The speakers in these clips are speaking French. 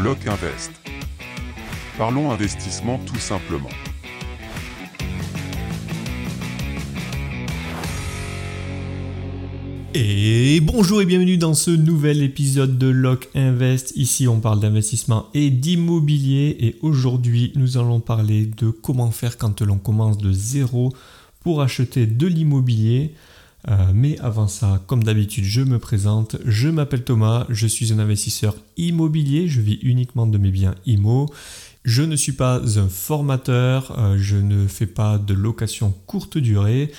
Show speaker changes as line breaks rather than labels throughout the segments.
Bloc Invest. Parlons investissement tout simplement.
Et bonjour et bienvenue dans ce nouvel épisode de Lock Invest. Ici on parle d'investissement et d'immobilier et aujourd'hui nous allons parler de comment faire quand l'on commence de zéro pour acheter de l'immobilier. Euh, mais avant ça, comme d'habitude, je me présente. Je m'appelle Thomas, je suis un investisseur immobilier, je vis uniquement de mes biens IMO. Je ne suis pas un formateur, euh, je ne fais pas de location courte durée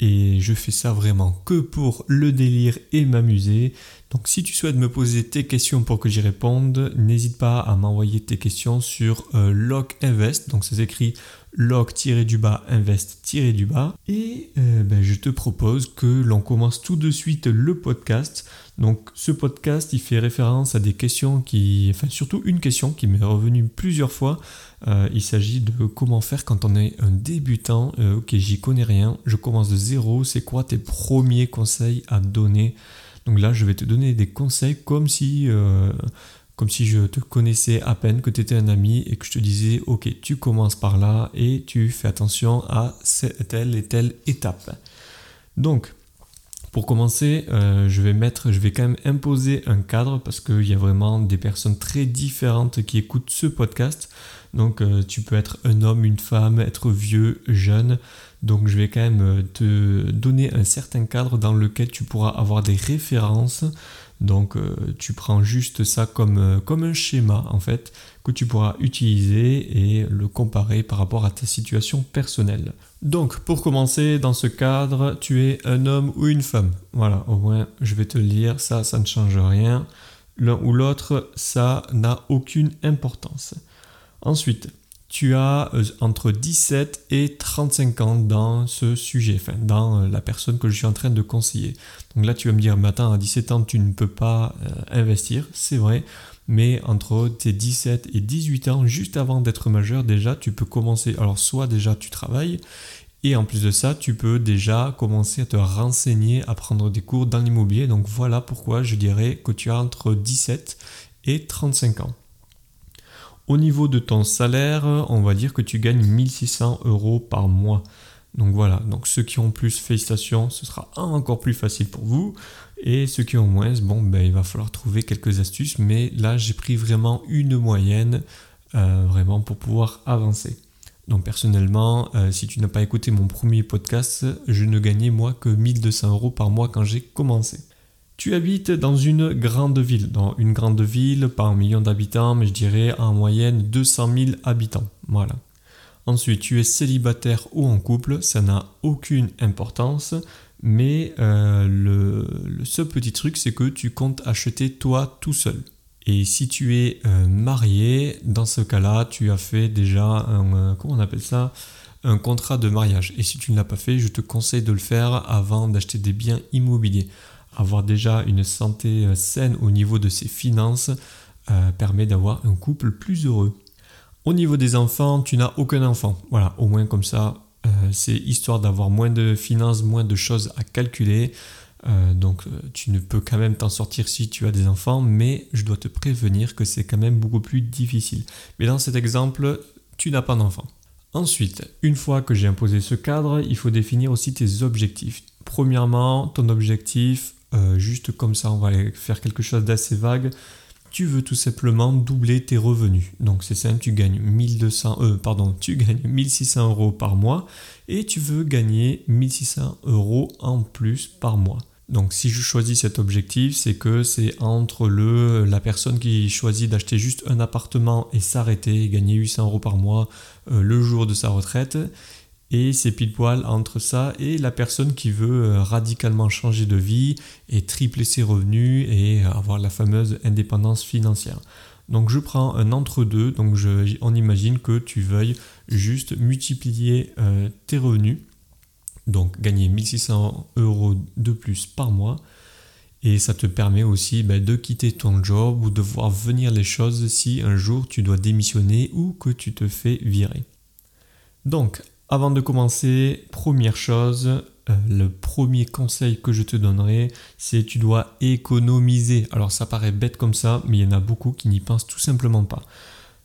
et je fais ça vraiment que pour le délire et m'amuser. Donc si tu souhaites me poser tes questions pour que j'y réponde, n'hésite pas à m'envoyer tes questions sur euh, Lock Invest. Donc ça s'écrit Lock-du-bas Invest-du-bas. Et euh, ben, je te propose que l'on commence tout de suite le podcast. Donc ce podcast, il fait référence à des questions qui... Enfin surtout une question qui m'est revenue plusieurs fois. Euh, il s'agit de comment faire quand on est un débutant. Euh, ok, j'y connais rien, je commence de zéro. C'est quoi tes premiers conseils à donner Donc là, je vais te donner des conseils comme si... Euh, je te connaissais à peine, que tu étais un ami et que je te disais, ok, tu commences par là et tu fais attention à telle et telle étape. Donc, pour commencer, euh, je vais mettre, je vais quand même imposer un cadre parce qu'il y a vraiment des personnes très différentes qui écoutent ce podcast. Donc euh, tu peux être un homme, une femme, être vieux, jeune. Donc je vais quand même euh, te donner un certain cadre dans lequel tu pourras avoir des références. Donc tu prends juste ça comme, comme un schéma en fait que tu pourras utiliser et le comparer par rapport à ta situation personnelle. Donc, pour commencer, dans ce cadre, tu es un homme ou une femme. Voilà, au moins, je vais te le dire, ça, ça ne change rien. L'un ou l'autre, ça n'a aucune importance. Ensuite, tu as euh, entre 17 et 35 ans dans ce sujet, enfin, dans euh, la personne que je suis en train de conseiller. Donc là, tu vas me dire, mais attends, à 17 ans, tu ne peux pas euh, investir. C'est vrai, mais entre tes 17 et 18 ans, juste avant d'être majeur, déjà, tu peux commencer. Alors, soit déjà tu travailles, et en plus de ça, tu peux déjà commencer à te renseigner, à prendre des cours dans l'immobilier. Donc, voilà pourquoi je dirais que tu as entre 17 et 35 ans. Au niveau de ton salaire, on va dire que tu gagnes 1600 euros par mois. Donc voilà, donc ceux qui ont plus, félicitations, ce sera encore plus facile pour vous. Et ceux qui ont moins, bon, ben, il va falloir trouver quelques astuces, mais là j'ai pris vraiment une moyenne, euh, vraiment pour pouvoir avancer. Donc personnellement, euh, si tu n'as pas écouté mon premier podcast, je ne gagnais moi que 1200 euros par mois quand j'ai commencé. Tu habites dans une grande ville, dans une grande ville, pas un million d'habitants, mais je dirais en moyenne 200 000 habitants. Voilà. Ensuite, tu es célibataire ou en couple, ça n'a aucune importance, mais euh, le, seul petit truc, c'est que tu comptes acheter toi tout seul. Et si tu es euh, marié, dans ce cas-là, tu as fait déjà euh, on appelle ça? Un contrat de mariage. Et si tu ne l'as pas fait, je te conseille de le faire avant d'acheter des biens immobiliers. Avoir déjà une santé saine au niveau de ses finances permet d'avoir un couple plus heureux. Au niveau des enfants, tu n'as aucun enfant. Voilà, au moins comme ça, euh, c'est histoire d'avoir moins de finances, moins de choses à calculer. Euh, donc euh, tu ne peux quand même t'en sortir si tu as des enfants, mais je dois te prévenir que c'est quand même beaucoup plus difficile. Mais dans cet exemple, tu n'as pas d'enfant. Ensuite, une fois que j'ai imposé ce cadre, il faut définir aussi tes objectifs. Premièrement, ton objectif, juste comme ça, on va faire quelque chose d'assez vague tu veux tout simplement doubler tes revenus. Donc c'est simple, tu gagnes 1200, euh, pardon, tu gagnes 1600 euros par mois et tu veux gagner 1600 euros en plus par mois. Donc si je choisis cet objectif, c'est que c'est entre le, la personne qui choisit d'acheter juste un appartement et s'arrêter et gagner 800 euros par mois euh, le jour de sa retraite et c'est pile poil entre ça et la personne qui veut euh, radicalement changer de vie et tripler ses revenus et avoir la fameuse indépendance financière. Donc je prends un entre-deux, donc je, on imagine que tu veuilles juste multiplier euh, tes revenus, donc gagner 1600 euros de plus par mois, et ça te permet aussi ben, de quitter ton job ou de voir venir les choses si un jour tu dois démissionner ou que tu te fais virer. Donc avant de commencer, première chose, euh, le premier conseil que je te donnerai, c'est tu dois économiser. Alors ça paraît bête comme ça, mais il y en a beaucoup qui n'y pensent tout simplement pas.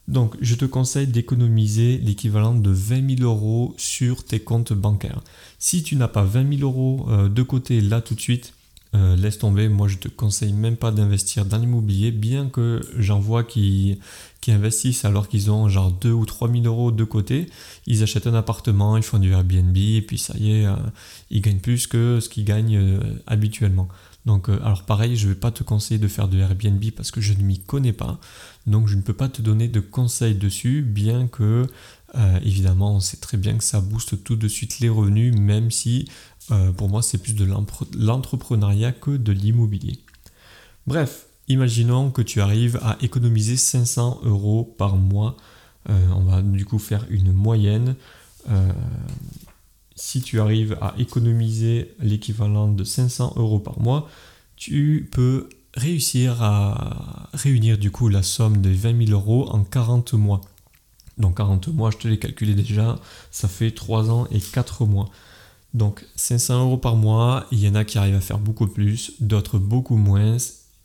Donc je te conseille d'économiser l'équivalent de 20 000 euros sur tes comptes bancaires. Si tu n'as pas 20 000 euros euh, de côté là tout de suite, euh, laisse tomber, moi je te conseille même pas d'investir dans l'immobilier, bien que j'en vois qui, investissent alors qu'ils ont genre 2 ou 3 000 euros de côté, ils achètent un appartement, ils font du Airbnb, et puis ça y est, euh, ils gagnent plus que ce qu'ils gagnent euh, habituellement. Donc alors pareil, je ne vais pas te conseiller de faire de Airbnb parce que je ne m'y connais pas, donc je ne peux pas te donner de conseils dessus, bien que évidemment on sait très bien que ça booste tout de suite les revenus, même si euh, pour moi, c'est plus de l'entrepreneuriat que de l'immobilier. Bref, imaginons que tu arrives à économiser 500 euros par mois. Euh, on va du coup faire une moyenne. Euh, si tu arrives à économiser l'équivalent de 500 euros par mois, tu peux réussir à réunir du coup la somme de 20 000 euros en 40 mois. Donc 40 mois, je te l'ai calculé déjà, ça fait 3 ans et 4 mois. Donc 500 euros par mois, il y en a qui arrivent à faire beaucoup plus, d'autres beaucoup moins.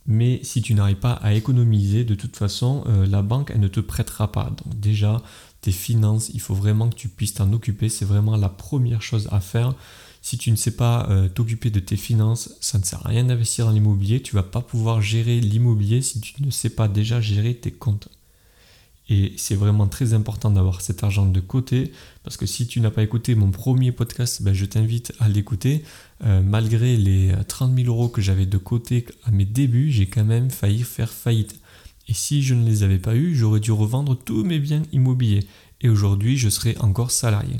Mais si tu n'arrives pas à économiser, de toute façon, euh, la banque, elle ne te prêtera pas. Donc déjà, tes finances, il faut vraiment que tu puisses t'en occuper. C'est vraiment la première chose à faire. Si tu ne sais pas euh, t'occuper de tes finances, ça ne sert à rien d'investir dans l'immobilier. Tu vas pas pouvoir gérer l'immobilier si tu ne sais pas déjà gérer tes comptes. Et c'est vraiment très important d'avoir cet argent de côté, parce que si tu n'as pas écouté mon premier podcast, ben je t'invite à l'écouter. Euh, malgré les 30 000 euros que j'avais de côté à mes débuts, j'ai quand même failli faire faillite. Et si je ne les avais pas eus, j'aurais dû revendre tous mes biens immobiliers. Et aujourd'hui, je serais encore salarié.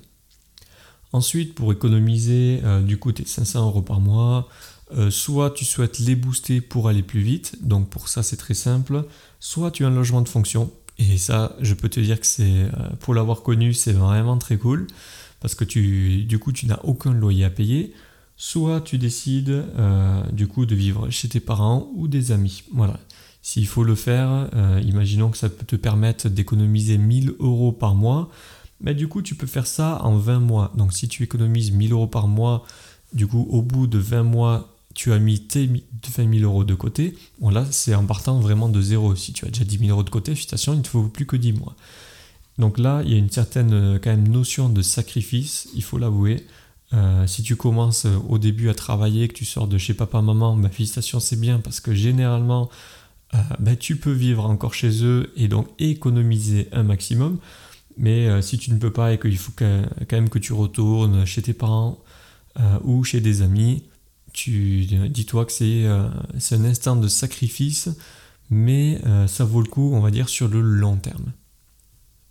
Ensuite, pour économiser euh, du coup tes 500 euros par mois, euh, soit tu souhaites les booster pour aller plus vite, donc pour ça c'est très simple, soit tu as un logement de fonction, et ça, je peux te dire que c'est, euh, pour l'avoir connu, c'est vraiment très cool parce que tu, du coup, tu n'as aucun loyer à payer. Soit tu décides euh, du coup de vivre chez tes parents ou des amis. Voilà. S'il faut le faire, euh, imaginons que ça peut te permettre d'économiser 1000 euros par mois. Mais du coup, tu peux faire ça en 20 mois. Donc, si tu économises 1000 euros par mois, du coup, au bout de 20 mois, tu as mis tes 20 000 euros de côté, bon là c'est en partant vraiment de zéro. Si tu as déjà 10 000 euros de côté, félicitations, il ne te faut plus que 10 mois. Donc là, il y a une certaine euh, quand même notion de sacrifice, il faut l'avouer. Euh, si tu commences euh, au début à travailler, que tu sors de chez papa-maman, bah, félicitations, c'est bien parce que généralement, bah, tu peux vivre encore chez eux et donc économiser un maximum. Mais si tu ne peux pas et qu'il faut quand même que tu retournes chez tes parents ou chez des amis, dis-toi que euh, c'est un instant de sacrifice, mais euh, ça vaut le coup, on va dire, sur le long terme.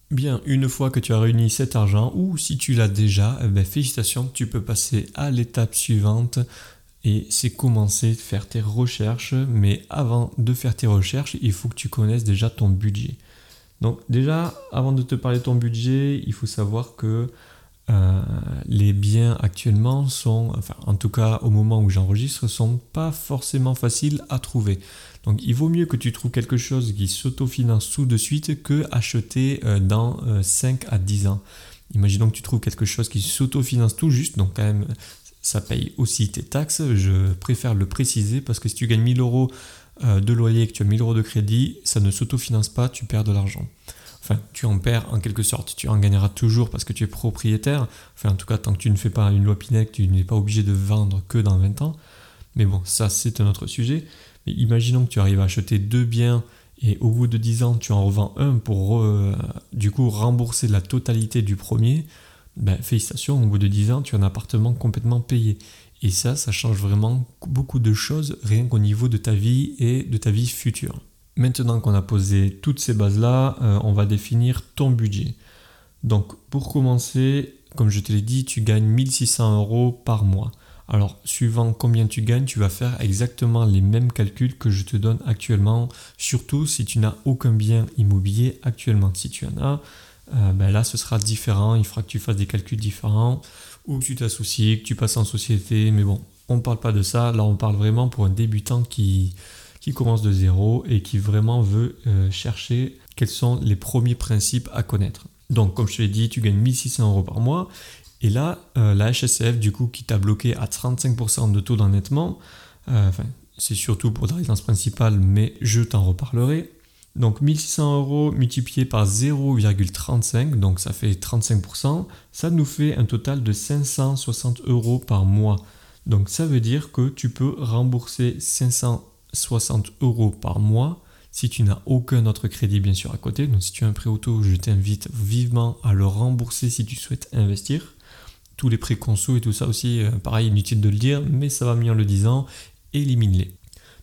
Bien, une fois que tu as réuni cet argent, ou si tu l'as déjà, eh ben, félicitations, tu peux passer à l'étape suivante et c'est commencer à faire tes recherches. Mais avant de faire tes recherches, il faut que tu connaisses déjà ton budget. Donc déjà, avant de te parler de ton budget, il faut savoir que euh, les biens actuellement sont, enfin en tout cas au moment où j'enregistre, sont pas forcément faciles à trouver. Donc il vaut mieux que tu trouves quelque chose qui s'autofinance tout de suite que acheter euh, dans 5 euh, à 10 ans. Imaginons que tu trouves quelque chose qui s'autofinance tout juste, donc quand même ça paye aussi tes taxes. Je préfère le préciser parce que si tu gagnes 1000 euros de loyer et que tu as 1000 euros de crédit, ça ne s'autofinance pas, tu perds de l'argent. Enfin, tu en perds en quelque sorte. Tu en gagneras toujours parce que tu es propriétaire. Enfin, en tout cas, tant que tu ne fais pas une loi Pinec, tu n'es pas obligé de vendre que dans 20 ans. Mais bon, ça, c'est un autre sujet. Mais imaginons que tu arrives à acheter deux biens et au bout de 10 ans, tu en revends un pour euh, du coup rembourser la totalité du premier. Ben, félicitations, au bout de 10 ans, tu as un appartement complètement payé. Et ça, ça change vraiment beaucoup de choses rien qu'au niveau de ta vie et de ta vie future. Maintenant qu'on a posé toutes ces bases-là, euh, on va définir ton budget. Donc pour commencer, comme je te l'ai dit, tu gagnes 1600 euros par mois. Alors, suivant combien tu gagnes, tu vas faire exactement les mêmes calculs que je te donne actuellement, surtout si tu n'as aucun bien immobilier actuellement. Si tu en as, euh, ben là, ce sera différent. Il faudra que tu fasses des calculs différents ou que tu t'associes, que tu passes en société. Mais bon, on ne parle pas de ça. Là, on parle vraiment pour un débutant qui, commence de zéro et qui vraiment veut euh, chercher quels sont les premiers principes à connaître. Donc, comme je te l'ai dit, tu gagnes 1600 euros par mois Et là, euh, la HSF, du coup, qui t'a bloqué à 35% de taux d'endettement, euh, c'est surtout pour ta résidence principale, mais je t'en reparlerai. Donc 1600 euros multiplié par 0,35, donc ça fait 35%, ça nous fait un total de 560 euros par mois. Donc ça veut dire que tu peux rembourser 560 euros par mois si tu n'as aucun autre crédit bien sûr à côté. Donc si tu as un prêt auto, je t'invite vivement à le rembourser si tu souhaites investir. Tous les prêts conso et tout ça aussi, euh, pareil, inutile de le dire, mais ça va mieux en le disant, élimine-les.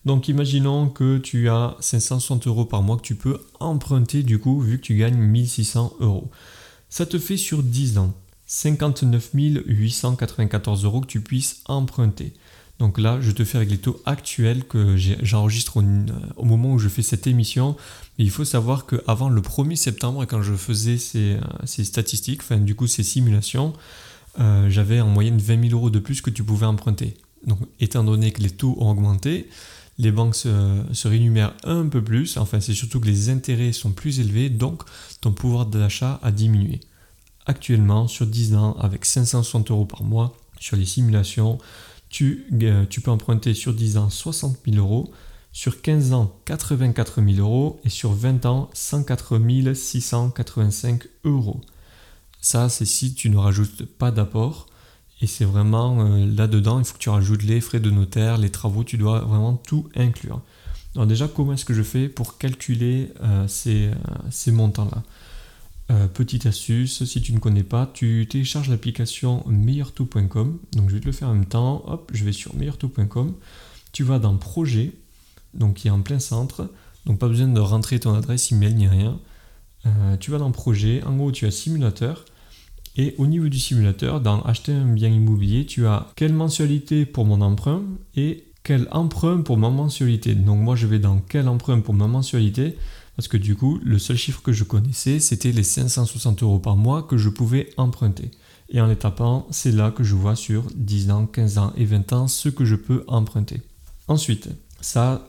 Donc imaginons que tu as 560 euros par mois que tu peux emprunter du coup vu que tu gagnes 1600 euros. Ça te fait sur 10 ans 59 894 euros que tu puisses emprunter. Donc là, je te fais avec les taux actuels que j'enregistre euh, au, moment où je fais cette émission. il faut savoir qu'avant le 1er septembre, quand je faisais ces, euh, statistiques, enfin du coup ces simulations, euh, j'avais en moyenne 20 000 euros de plus que tu pouvais emprunter. Donc étant donné que les taux ont augmenté, les banques se, rémunèrent un peu plus, enfin c'est surtout que les intérêts sont plus élevés, donc ton pouvoir d'achat a diminué. Actuellement, sur 10 ans, avec 560 euros par mois, sur les simulations, tu, euh, tu peux emprunter sur 10 ans 60 000 euros, sur 15 ans 84 000 euros et sur 20 ans 104 685 euros. Ça, c'est si tu ne rajoutes pas d'apport. Et c'est vraiment euh, là-dedans, il faut que tu rajoutes les frais de notaire, les travaux, tu dois vraiment tout inclure. Alors déjà, comment est-ce que je fais pour calculer euh, ces montants-là? Petite astuce, si tu ne connais pas, tu télécharges l'application meilleurtout.com. Donc je vais te le faire en même temps. Hop, je vais sur meilleurtout.com. Tu vas dans Projet, donc qui est en plein centre. Donc pas besoin de rentrer ton adresse email ni rien. tu vas dans Projet. En gros, tu as Simulateur. Et au niveau du simulateur, dans acheter un bien immobilier, tu as quelle mensualité pour mon emprunt et quel emprunt pour ma mensualité. Donc moi je vais dans quel emprunt pour ma mensualité parce que du coup le seul chiffre que je connaissais c'était les 560 euros par mois que je pouvais emprunter. Et en les tapant, c'est là que je vois sur 10 ans, 15 ans et 20 ans ce que je peux emprunter. Ensuite, ça,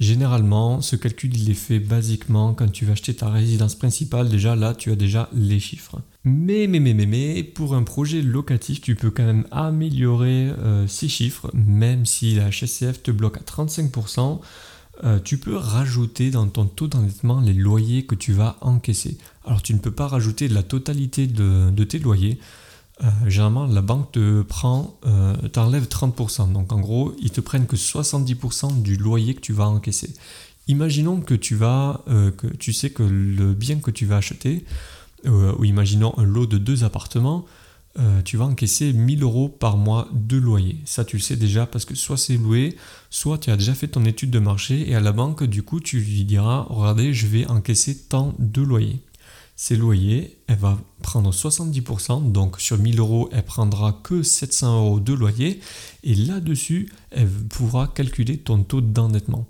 généralement, ce calcul, il est fait basiquement quand tu vas acheter ta résidence principale. Déjà, là, tu as déjà les chiffres. Mais, mais, mais, mais, mais, pour un projet locatif, tu peux quand même améliorer euh, ces chiffres, même si la HSCF te bloque à 35%. Euh, tu peux rajouter dans ton taux d'endettement les loyers que tu vas encaisser. Alors tu ne peux pas rajouter la totalité de tes loyers, euh, généralement, la banque te prend, euh, t'enlève 30%. Donc en gros, ils te prennent que 70% du loyer que tu vas encaisser. Imaginons que tu vas, que tu sais que le bien que tu vas acheter, ou imaginons un lot de deux appartements, tu vas encaisser 1000 euros par mois de loyer. Ça, tu le sais déjà parce que soit c'est loué, soit tu as déjà fait ton étude de marché et à la banque, du coup, tu lui diras, regardez, je vais encaisser tant de loyer ses loyers, elle va prendre 70%, donc sur 1000 euros, elle prendra que 700 euros de loyer, et là-dessus, elle pourra calculer ton taux d'endettement.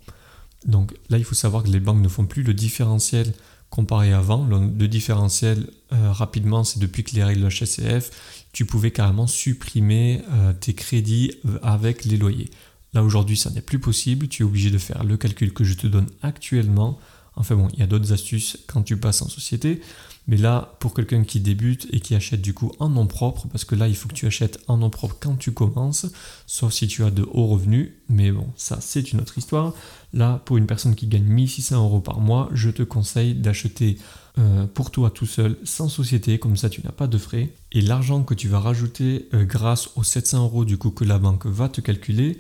Donc là, il faut savoir que les banques ne font plus le différentiel comparé avant. Le, différentiel, euh, rapidement, c'est depuis que les règles HSCF, tu pouvais carrément supprimer euh, tes crédits euh, avec les loyers. Là, aujourd'hui, ça n'est plus possible. Tu es obligé de faire le calcul que je te donne actuellement Enfin bon, il y a d'autres astuces quand tu passes en société. Mais là, pour quelqu'un qui débute et qui achète du coup en nom propre, parce que là, il faut que tu achètes en nom propre quand tu commences, sauf si tu as de hauts revenus. Mais bon, ça, c'est une autre histoire. Là, pour une personne qui gagne 1600 euros par mois, je te conseille d'acheter euh, pour toi tout seul, sans société, comme ça tu n'as pas de frais. Et l'argent que tu vas rajouter euh, grâce aux 700 euros du coup que la banque va te calculer,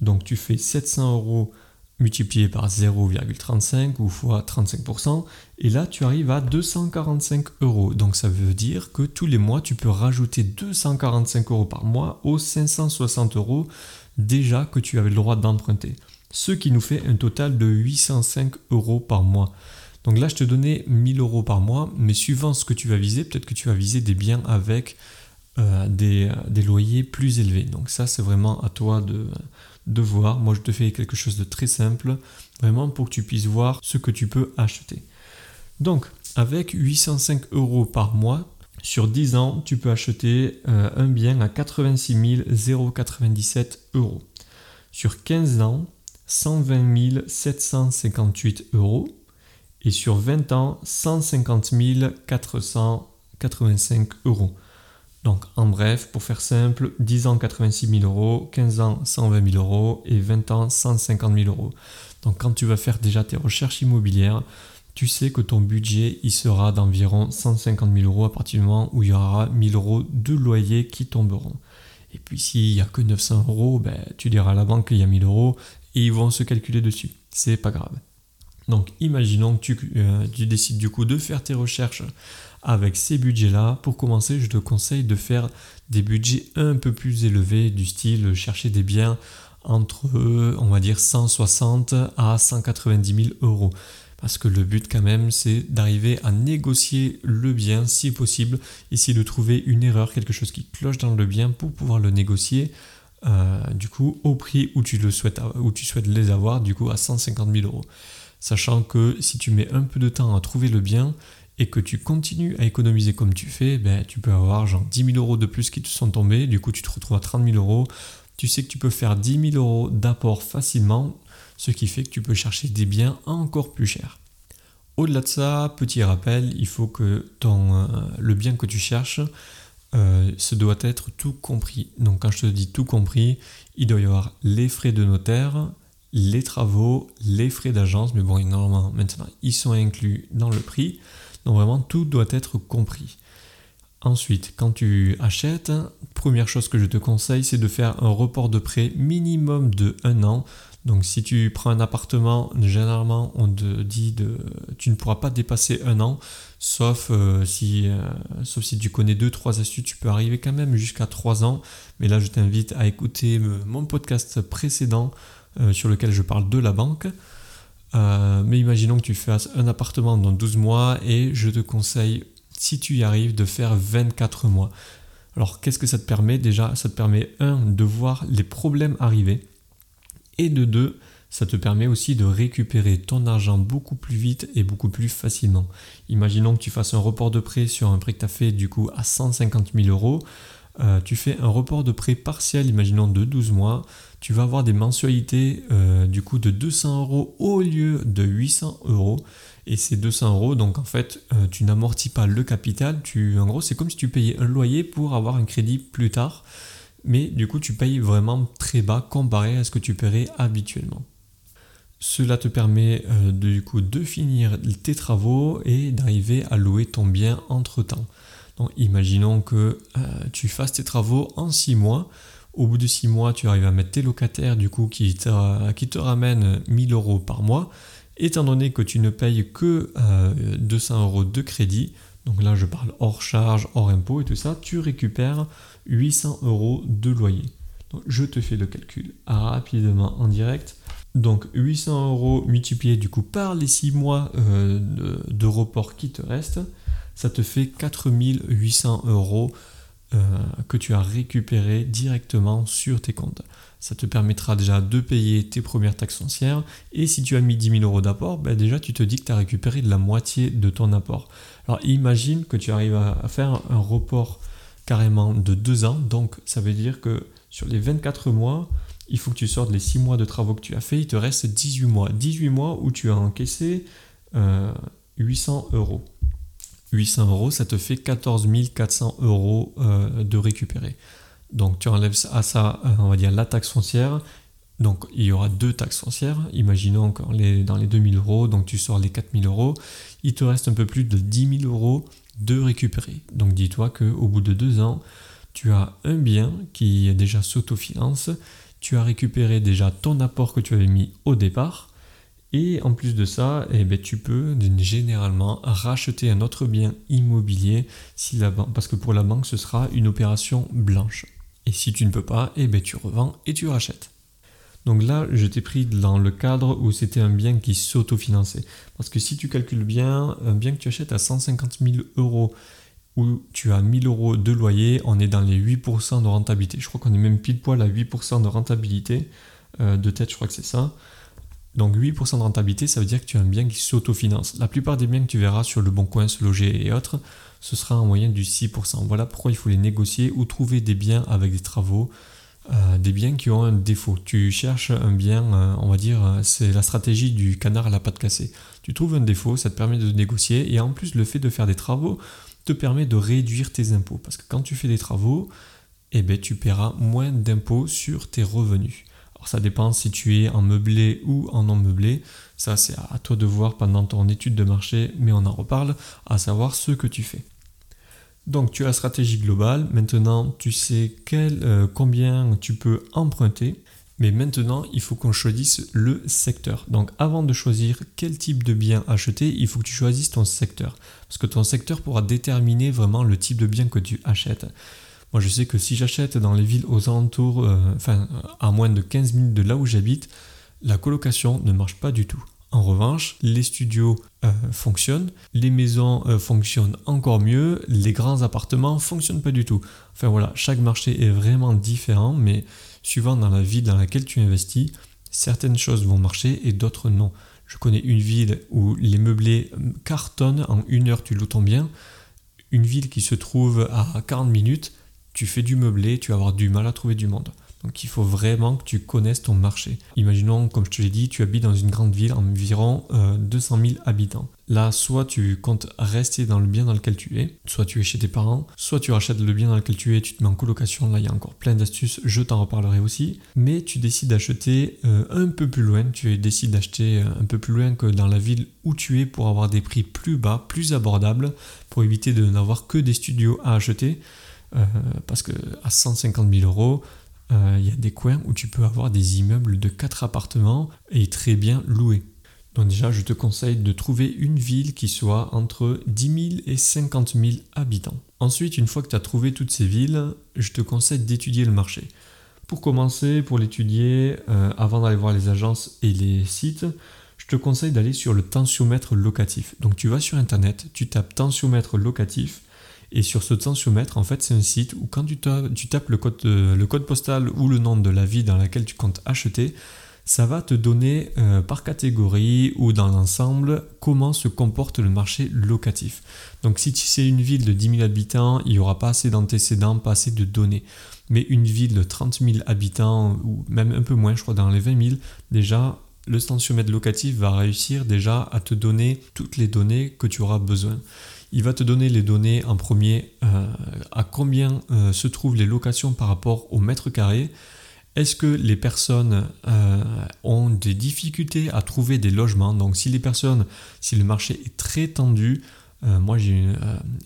donc tu fais 700 euros multiplié par 0,35 ou fois 35%, et là tu arrives à 245 euros. Donc ça veut dire que tous les mois tu peux rajouter 245 euros par mois aux 560 euros déjà que tu avais le droit d'emprunter. Ce qui nous fait un total de 805 euros par mois. Donc là je te donnais 1000 euros par mois, mais suivant ce que tu vas viser, peut-être que tu vas viser des biens avec euh, des, des loyers plus élevés. Donc ça c'est vraiment à toi de de voir. Moi, je te fais quelque chose de très simple, vraiment pour que tu puisses voir ce que tu peux acheter. Donc, avec 805 euros par mois, sur 10 ans, tu peux acheter euh, un bien à 86 097 euros. Sur 15 ans, 120 758 euros. Et sur 20 ans, 150 485 euros. Donc en bref, pour faire simple, 10 ans 86 000 euros, 15 ans 120 000 euros et 20 ans 150 000 euros. Donc quand tu vas faire déjà tes recherches immobilières, tu sais que ton budget il sera d'environ 150 000 euros à partir du moment où il y aura 1000 euros de loyer qui tomberont. Et puis s'il n'y a que 900 euros, ben, tu diras à la banque qu'il y a 1000 euros et ils vont se calculer dessus. C'est pas grave. Donc imaginons que tu, euh, tu, décides du coup de faire tes recherches avec ces budgets-là. Pour commencer, je te conseille de faire des budgets un peu plus élevés, du style chercher des biens entre, on va dire, 160 à 190 000 euros. Parce que le but quand même, c'est d'arriver à négocier le bien si possible, essayer de trouver une erreur, quelque chose qui cloche dans le bien pour pouvoir le négocier. Euh, du coup, au prix où tu, le souhaites, où tu souhaites les avoir, du coup à 150 000 euros. Sachant que si tu mets un peu de temps à trouver le bien et que tu continues à économiser comme tu fais, ben, tu peux avoir genre 10 000 euros de plus qui te sont tombés, du coup tu te retrouves à 30 000 euros. Tu sais que tu peux faire 10 000 euros d'apport facilement ce qui fait que tu peux chercher des biens encore plus chers. Au-delà de ça, petit rappel, il faut que ton, euh, le bien que tu cherches, euh, ce doit être tout compris. Donc quand je te dis tout compris, il doit y avoir les frais de notaire, les travaux, les frais d'agence, mais bon, normalement, maintenant, ils sont inclus dans le prix. Donc vraiment, tout doit être compris. Ensuite, quand tu achètes, première chose que je te conseille, c'est de faire un report de prêt minimum de un an donc si tu prends un appartement, généralement on te dit de tu ne pourras pas dépasser un an, sauf, euh, si, euh, sauf si tu connais deux, trois astuces, tu peux arriver quand même jusqu'à trois ans. Mais là je t'invite à écouter mon podcast précédent euh, sur lequel je parle de la banque. mais imaginons que tu fasses un appartement dans 12 mois et je te conseille, si tu y arrives, de faire 24 mois. Alors qu'est-ce que ça te permet? Déjà, ça te permet, un, de voir les problèmes arriver et de deux, ça te permet aussi de récupérer ton argent beaucoup plus vite et beaucoup plus facilement. Imaginons que tu fasses un report de prêt sur un prêt que tu as fait du coup à 150 000 euros. Euh, tu fais un report de prêt partiel, imaginons de 12 mois, tu vas avoir des mensualités euh, du coup de 200 euros au lieu de 800 euros. Et ces 200 euros, donc en fait, euh, tu n'amortis pas le capital. Tu, en gros, c'est comme si tu payais un loyer pour avoir un crédit plus tard mais du coup tu payes vraiment très bas comparé à ce que tu paierais habituellement. Cela te permet de finir tes travaux et d'arriver à louer ton bien entre temps. Imaginons que euh, tu fasses tes travaux en 6 mois. Au bout de 6 mois, tu arrives à mettre tes locataires du coup qui te, ramènent 1000 euros par mois. Étant donné que tu ne payes que 200 euh, euros de crédit, donc là je parle hors charge, hors impôt et tout ça, tu récupères 800 euros de loyer. Je te fais le calcul rapidement en direct. Donc 800 euros multiplié du coup par les 6 mois euh, de, report qui te restent, ça te fait 4800 euros euh, que tu as récupéré directement sur tes comptes. Ça te permettra déjà de payer tes premières taxes foncières et si tu as mis 10 000 euros d'apport, ben déjà tu te dis que tu as récupéré la moitié de ton apport. Alors imagine que tu arrives à faire un report carrément de 2 ans. Donc ça veut dire que sur les 24 mois, il faut que tu sortes les 6 mois de travaux que tu as fait, il te reste 18 mois. 18 mois où tu as encaissé 800 euh, euros. 800 euros, ça te fait 14 400 euros euh, de récupérer. Donc tu enlèves à ça, euh, on va dire, la taxe foncière. Donc il y aura deux taxes foncières. Imaginons qu'on est dans les 2000 euros, donc tu sors les 4000 euros. Il te reste un peu plus de 10 000 euros de récupérer. Donc dis-toi qu'au bout de deux ans, tu as un bien qui déjà s'autofinance, tu as récupéré déjà ton apport que tu avais mis au départ, et en plus de ça, eh ben, tu peux généralement racheter un autre bien immobilier parce que pour la banque, ce sera une opération blanche. Et si tu ne peux pas, eh ben, tu revends et tu rachètes. Donc là, je t'ai pris dans le cadre où c'était un bien qui s'autofinançait. Parce que si tu calcules bien, un bien que tu achètes à 150 000 euros, où tu as 1000 euros de loyer, on est dans les 8% de rentabilité. Je crois qu'on est même pile poil à 8% de rentabilité. Euh, de tête, je crois que c'est ça. Donc 8% de rentabilité, ça veut dire que tu as un bien qui s'autofinance. La plupart des biens que tu verras sur le Bon Coin, se loger et autres, ce sera en moyenne du 6%. Voilà pourquoi il faut les négocier ou trouver des biens avec des travaux euh, des biens qui ont un défaut. Tu cherches un bien, euh, on va dire, euh, c'est la stratégie du canard à la patte cassée. Tu trouves un défaut, ça te permet de négocier, et en plus le fait de faire des travaux, te permet de réduire tes impôts. Parce que quand tu fais des travaux, eh ben, tu paieras moins d'impôts sur tes revenus. Alors ça dépend si tu es en meublé ou en non meublé. Ça, c'est à toi de voir pendant ton étude de marché, mais on en reparle, à savoir ce que tu fais. Donc tu as la stratégie globale, maintenant tu sais euh, combien tu peux emprunter, mais maintenant il faut qu'on choisisse le secteur. Donc avant de choisir quel type de bien acheter, il faut que tu choisisses ton secteur. Parce que ton secteur pourra déterminer vraiment le type de bien que tu achètes. Moi, je sais que si j'achète dans les villes aux alentours, euh, enfin, à moins de 15 minutes de là où j'habite, la colocation ne marche pas du tout. En revanche, les studios euh, fonctionnent, les maisons euh, fonctionnent encore mieux, les grands appartements fonctionnent pas du tout. Enfin voilà, chaque marché est vraiment différent, mais suivant dans la ville dans laquelle tu investis, certaines choses vont marcher et d'autres non. Je connais une ville où les meublés cartonnent en une heure, tu loues ton bien. Une ville qui se trouve à 40 minutes, tu fais du meublé, tu vas avoir du mal à trouver du monde. Donc il faut vraiment que tu connaisses ton marché. Imaginons, comme je te l'ai dit, tu habites dans une grande ville environ 200 euh, 000 habitants. Là, soit tu comptes rester dans le bien dans lequel tu es, soit tu es chez tes parents, soit tu rachètes le bien dans lequel tu es, tu te mets en colocation. Là, il y a encore plein d'astuces, je t'en reparlerai aussi. Mais tu décides d'acheter euh, un peu plus loin, tu décides d'acheter euh, un peu plus loin que dans la ville où tu es pour avoir des prix plus bas, plus abordables, pour éviter de n'avoir que des studios à acheter. Euh, parce que à 150 000 euros, euh, il y a des coins où tu peux avoir des immeubles de 4 appartements et très bien loués. Donc déjà, je te conseille de trouver une ville qui soit entre 10 000 et 50 000 habitants. Ensuite, une fois que tu as trouvé toutes ces villes, je te conseille d'étudier le marché. Pour commencer, pour l'étudier, euh, avant d'aller voir les agences et les sites, je te conseille d'aller sur le tensiomètre locatif. Donc tu vas sur Internet, tu tapes tensiomètre locatif, et sur ce tensiomètre, en fait, c'est un site où quand tu, tapes le code, le code postal ou le nom de la ville dans laquelle tu comptes acheter, ça va te donner euh, par catégorie ou dans l'ensemble comment se comporte le marché locatif. Donc si c'est une ville de 10 000 habitants, il n'y aura pas assez d'antécédents, pas assez de données. Mais une ville de 30 000 habitants, ou même un peu moins, je crois dans les 20 000, déjà, le tensiomètre locatif va réussir déjà à te donner toutes les données que tu auras besoin. Il va te donner les données en premier euh, à combien euh, se trouvent les locations par rapport au mètre carré. Est-ce que les personnes euh, ont des difficultés à trouver des logements? Donc si les personnes, si le marché est très tendu, moi j'ai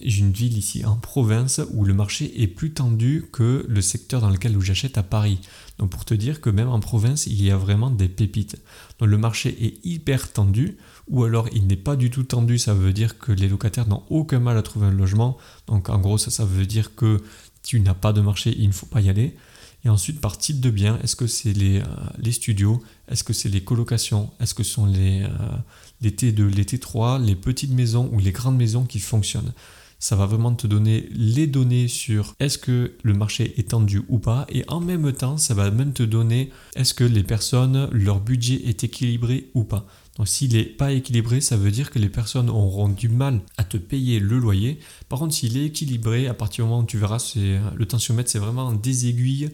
une, ville ici en province où le marché est plus tendu que le secteur dans lequel j'achète à Paris. Donc pour te dire que même en province, il y a vraiment des pépites. Donc le marché est hyper tendu ou alors il n'est pas du tout tendu, ça veut dire que les locataires n'ont aucun mal à trouver un logement. Donc en gros, ça, ça veut dire que tu n'as pas de marché, il ne faut pas y aller. Et ensuite, par type de bien, est-ce que c'est les, euh, studios? Est-ce que c'est les colocations? Est-ce que ce sont les, euh, les T2, les T3, les petites maisons ou les grandes maisons qui fonctionnent? Ça va vraiment te donner les données sur est-ce que le marché est tendu ou pas. Et en même temps ça va même te donner est-ce que les personnes leur budget est équilibré ou pas donc s'il n'est pas équilibré, ça veut dire que les personnes auront du mal à te payer le loyer. Par contre, s'il est équilibré, à partir du moment où tu verras, le tensiomètre, c'est vraiment des aiguilles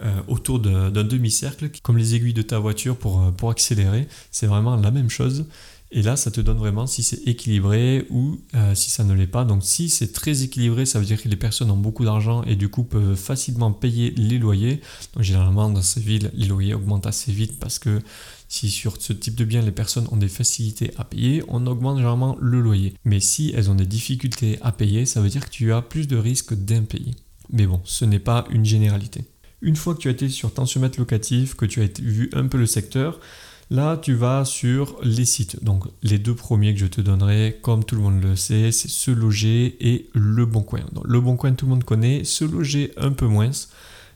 euh, autour d'un demi-cercle, comme les aiguilles de ta voiture pour, euh, pour accélérer. C'est vraiment la même chose. Et là, ça te donne vraiment si c'est équilibré ou euh, si ça ne l'est pas. Donc si c'est très équilibré, ça veut dire que les personnes ont beaucoup d'argent et du coup peuvent facilement payer les loyers. Donc généralement, dans ces villes, les loyers augmentent assez vite parce que si sur ce type de bien les personnes ont des facilités à payer, on augmente généralement le loyer. Mais si elles ont des difficultés à payer, ça veut dire que tu as plus de risques d'impayés. Mais bon, ce n'est pas une généralité. Une fois que tu as été sur tensiomètre locatif, que tu as vu un peu le secteur, Là, tu vas sur les sites. Donc, les deux premiers que je te donnerai, comme tout le monde le sait, c'est Se Loger et Le Bon Coin. le Bon Coin, tout le monde connaît. Se Loger, un peu moins.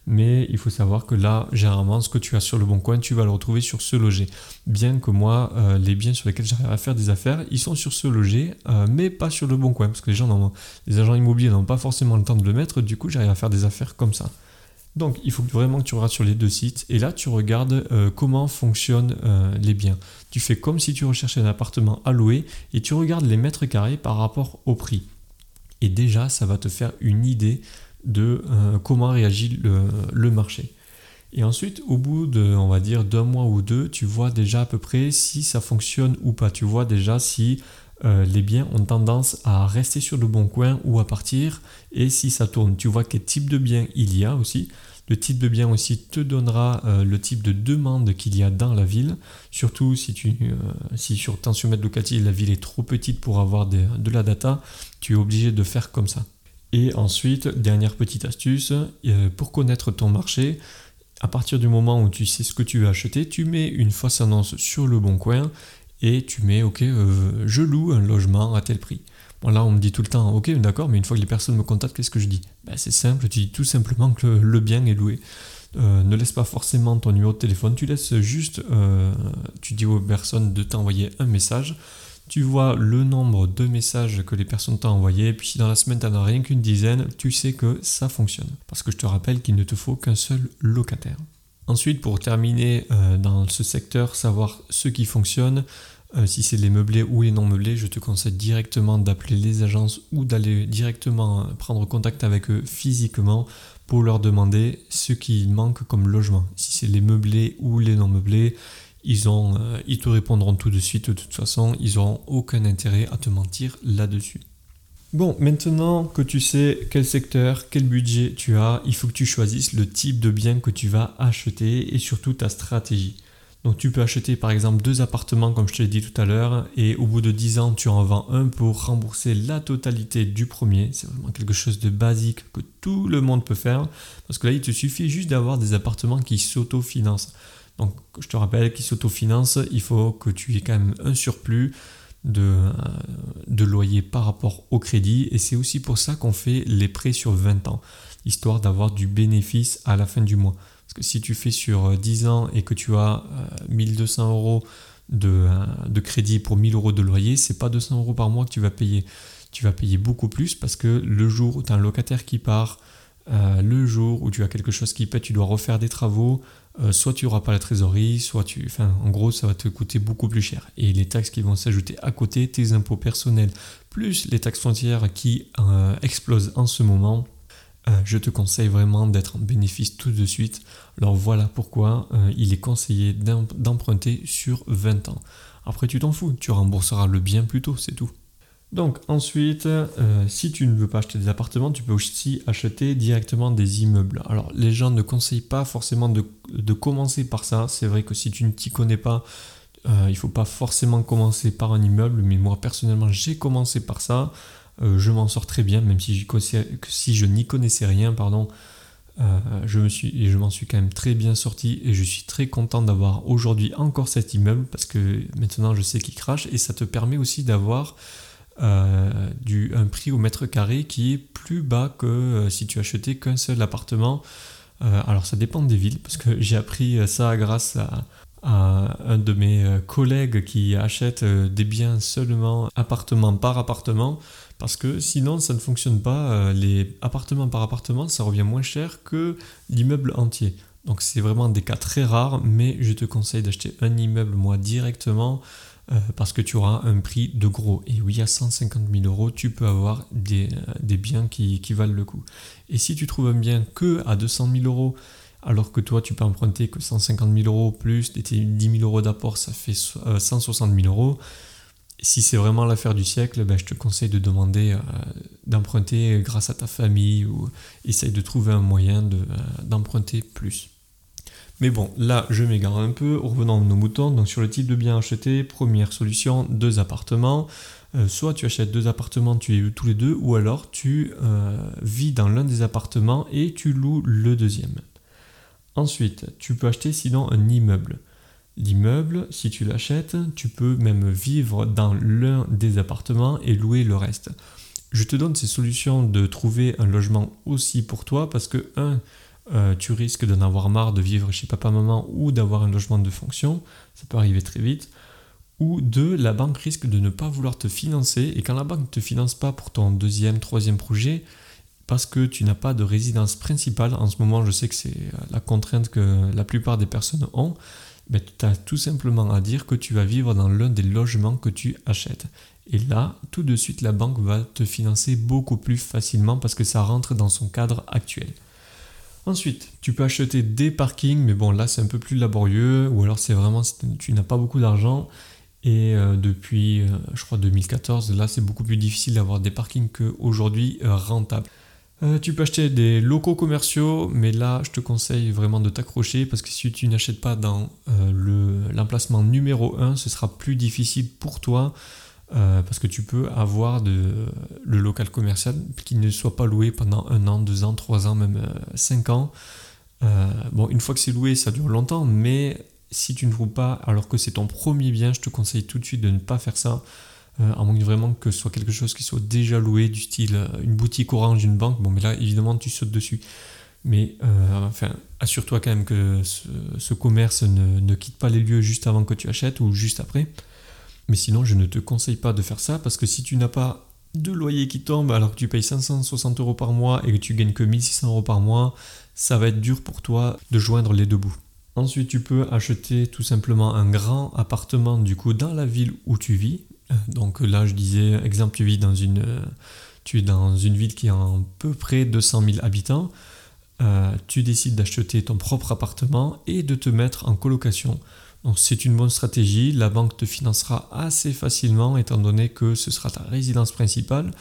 Mais il faut savoir que là, généralement, ce que tu as sur le bon coin, tu vas le retrouver sur ce loger. Bien que moi, euh, les biens sur lesquels j'arrive à faire des affaires, ils sont sur ce loger, euh, mais pas sur le bon coin, parce que les gens, les agents immobiliers n'ont pas forcément le temps de le mettre. Du coup, j'arrive à faire des affaires comme ça. Donc il faut vraiment que tu regardes sur les deux sites et là tu regardes euh, comment fonctionnent euh, les biens. Tu fais comme si tu recherchais un appartement à louer et tu regardes les mètres carrés par rapport au prix. Et déjà ça va te faire une idée de euh, comment réagit le, marché. Et ensuite, au bout de, on va dire, d'un mois ou deux, tu vois déjà à peu près si ça fonctionne ou pas. Tu vois déjà si euh, les biens ont tendance à rester sur le bon coin ou à partir. Et si ça tourne, tu vois quel type de bien il y a aussi. Le type de bien aussi te donnera euh, le type de demande qu'il y a dans la ville. Surtout si, tu, euh, si sur tensiomètre locatif, la ville est trop petite pour avoir de la data, tu es obligé de faire comme ça. Et ensuite, dernière petite astuce, pour connaître ton marché, à partir du moment où tu sais ce que tu veux acheter, tu mets une fausse annonce sur le bon coin et tu mets, ok, euh, je loue un logement à tel prix. Bon, là, on me dit tout le temps, ok, d'accord, mais une fois que les personnes me contactent, qu'est-ce que je dis? Ben, C'est simple, tu dis tout simplement que le, bien est loué. Euh, ne laisse pas forcément ton numéro de téléphone, tu laisses juste, euh, tu dis aux personnes de t'envoyer un message, tu vois le nombre de messages que les personnes t'ont envoyés, puis si dans la semaine tu n'en as rien qu'une dizaine, tu sais que ça fonctionne. Parce que je te rappelle qu'il ne te faut qu'un seul locataire. Ensuite, pour terminer dans ce secteur, savoir ce qui fonctionne, euh, si c'est les meublés ou les non meublés, je te conseille directement d'appeler les agences ou d'aller directement prendre contact avec eux physiquement pour leur demander ce qui manque comme logement. Si c'est les meublés ou les non meublés, ils, ont, euh, ils te répondront tout de suite de toute façon, ils n'auront aucun intérêt à te mentir là-dessus. Bon, maintenant que tu sais quel secteur, quel budget tu as, il faut que tu choisisses le type de bien que tu vas acheter et surtout ta stratégie. Donc tu peux acheter par exemple deux appartements comme je te l'ai dit tout à l'heure et au bout de 10 ans tu en vends un pour rembourser la totalité du premier. C'est vraiment quelque chose de basique que tout le monde peut faire parce que là il te suffit juste d'avoir des appartements qui s'autofinancent. Donc je te rappelle qu'ils s'autofinancent, il faut que tu aies quand même un surplus de, euh, de loyer par rapport au crédit et c'est aussi pour ça qu'on fait les prêts sur 20 ans, histoire d'avoir du bénéfice à la fin du mois. Parce que si tu fais sur 10 euh, ans et que tu as 1200 euh, euros de, euh, de, crédit pour 1000 euros de loyer, c'est pas 200 euros par mois que tu vas payer. Tu vas payer beaucoup plus parce que le jour où tu as un locataire qui part, le jour où tu as quelque chose qui pète, tu dois refaire des travaux, soit tu n'auras pas la trésorerie, soit tu. Enfin, en gros, ça va te coûter beaucoup plus cher. Et les taxes qui vont s'ajouter à côté, tes impôts personnels, plus les taxes foncières qui explosent en ce moment, euh, je te conseille vraiment d'être en bénéfice tout de suite. Alors voilà pourquoi euh, il est conseillé d'emprunter sur 20 ans. Après tu t'en fous, tu rembourseras le bien plus tôt, c'est tout. Donc ensuite, euh, si tu ne veux pas acheter des appartements, tu peux aussi acheter directement des immeubles. Alors les gens ne conseillent pas forcément de, de commencer par ça. C'est vrai que si tu ne t'y connais pas, il ne faut pas forcément commencer par un immeuble. Mais moi personnellement, j'ai commencé par ça. Euh, je m'en sors très bien, même si, si je n'y connaissais rien, pardon, euh, je me suis et je m'en suis quand même très bien sorti et je suis très content d'avoir aujourd'hui encore cet immeuble parce que maintenant je sais qu'il crache et ça te permet aussi d'avoir euh, un prix au mètre carré qui est plus bas que si tu achetais qu'un seul appartement. alors ça dépend des villes parce que j'ai appris ça grâce à, un de mes collègues qui achète des biens seulement appartement par appartement parce que sinon, ça ne fonctionne pas. Euh, les appartements par appartement, ça revient moins cher que l'immeuble entier. Donc c'est vraiment des cas très rares, mais je te conseille d'acheter un immeuble moi directement euh, parce que tu auras un prix de gros. Et oui, à 150 000 euros, tu peux avoir des, euh, biens qui, valent le coup. Et si tu trouves un bien que à 200 000 euros, alors que toi tu peux emprunter que 150 000 euros plus 10 000 euros d'apport, ça fait 160 000 euros si c'est vraiment l'affaire du siècle, ben, je te conseille de demander euh, d'emprunter grâce à ta famille ou essaye de trouver un moyen euh, d'emprunter plus. Mais bon, là je m'égare un peu, revenons à nos moutons. Donc sur le type de bien acheté, première solution, deux appartements. Euh, soit tu achètes deux appartements, tu es tous les deux, ou alors tu vis dans l'un des appartements et tu loues le deuxième. Ensuite, tu peux acheter sinon un immeuble. L'immeuble, si tu l'achètes, tu peux même vivre dans l'un des appartements et louer le reste. Je te donne ces solutions de trouver un logement aussi pour toi parce que, un, euh, tu risques d'en avoir marre de vivre chez papa-maman ou d'avoir un logement de fonction, ça peut arriver très vite. Ou deux, la banque risque de ne pas vouloir te financer et quand la banque ne te finance pas pour ton deuxième, troisième projet, parce que tu n'as pas de résidence principale, en ce moment je sais que c'est la contrainte que la plupart des personnes ont, ben, tu as tout simplement à dire que tu vas vivre dans l'un des logements que tu achètes. Et là, tout de suite, la banque va te financer beaucoup plus facilement parce que ça rentre dans son cadre actuel. Ensuite, tu peux acheter des parkings, mais bon, là c'est un peu plus laborieux, ou alors c'est vraiment si tu n'as pas beaucoup d'argent. Et depuis, je crois, 2014, là, c'est beaucoup plus difficile d'avoir des parkings qu'aujourd'hui rentables. Euh, tu peux acheter des locaux commerciaux, mais là, je te conseille vraiment de t'accrocher parce que si tu n'achètes pas dans euh, l'emplacement numéro 1, ce sera plus difficile pour toi euh, parce que tu peux avoir le local commercial qui ne soit pas loué pendant un an, deux ans, trois ans, même cinq ans. bon, une fois que c'est loué, ça dure longtemps, mais si tu ne loues pas alors que c'est ton premier bien, je te conseille tout de suite de ne pas faire ça euh, à moins vraiment que ce soit quelque chose qui soit déjà loué, du style euh, une boutique orange, une banque. Bon, mais là, évidemment, tu sautes dessus. Mais euh, enfin, assure-toi quand même que ce, commerce ne, quitte pas les lieux juste avant que tu achètes ou juste après. Mais sinon, je ne te conseille pas de faire ça parce que si tu n'as pas de loyer qui tombe alors que tu payes 560 euros par mois et que tu gagnes que 1600 euros par mois, ça va être dur pour toi de joindre les deux bouts. Ensuite, tu peux acheter tout simplement un grand appartement du coup dans la ville où tu vis, donc là, je disais, exemple, tu vis dans une, tu es dans une ville qui a à peu près 200 000 habitants. Euh, tu décides d'acheter ton propre appartement et de te mettre en colocation. C'est une bonne stratégie, la banque te financera assez facilement étant donné que ce sera ta résidence principale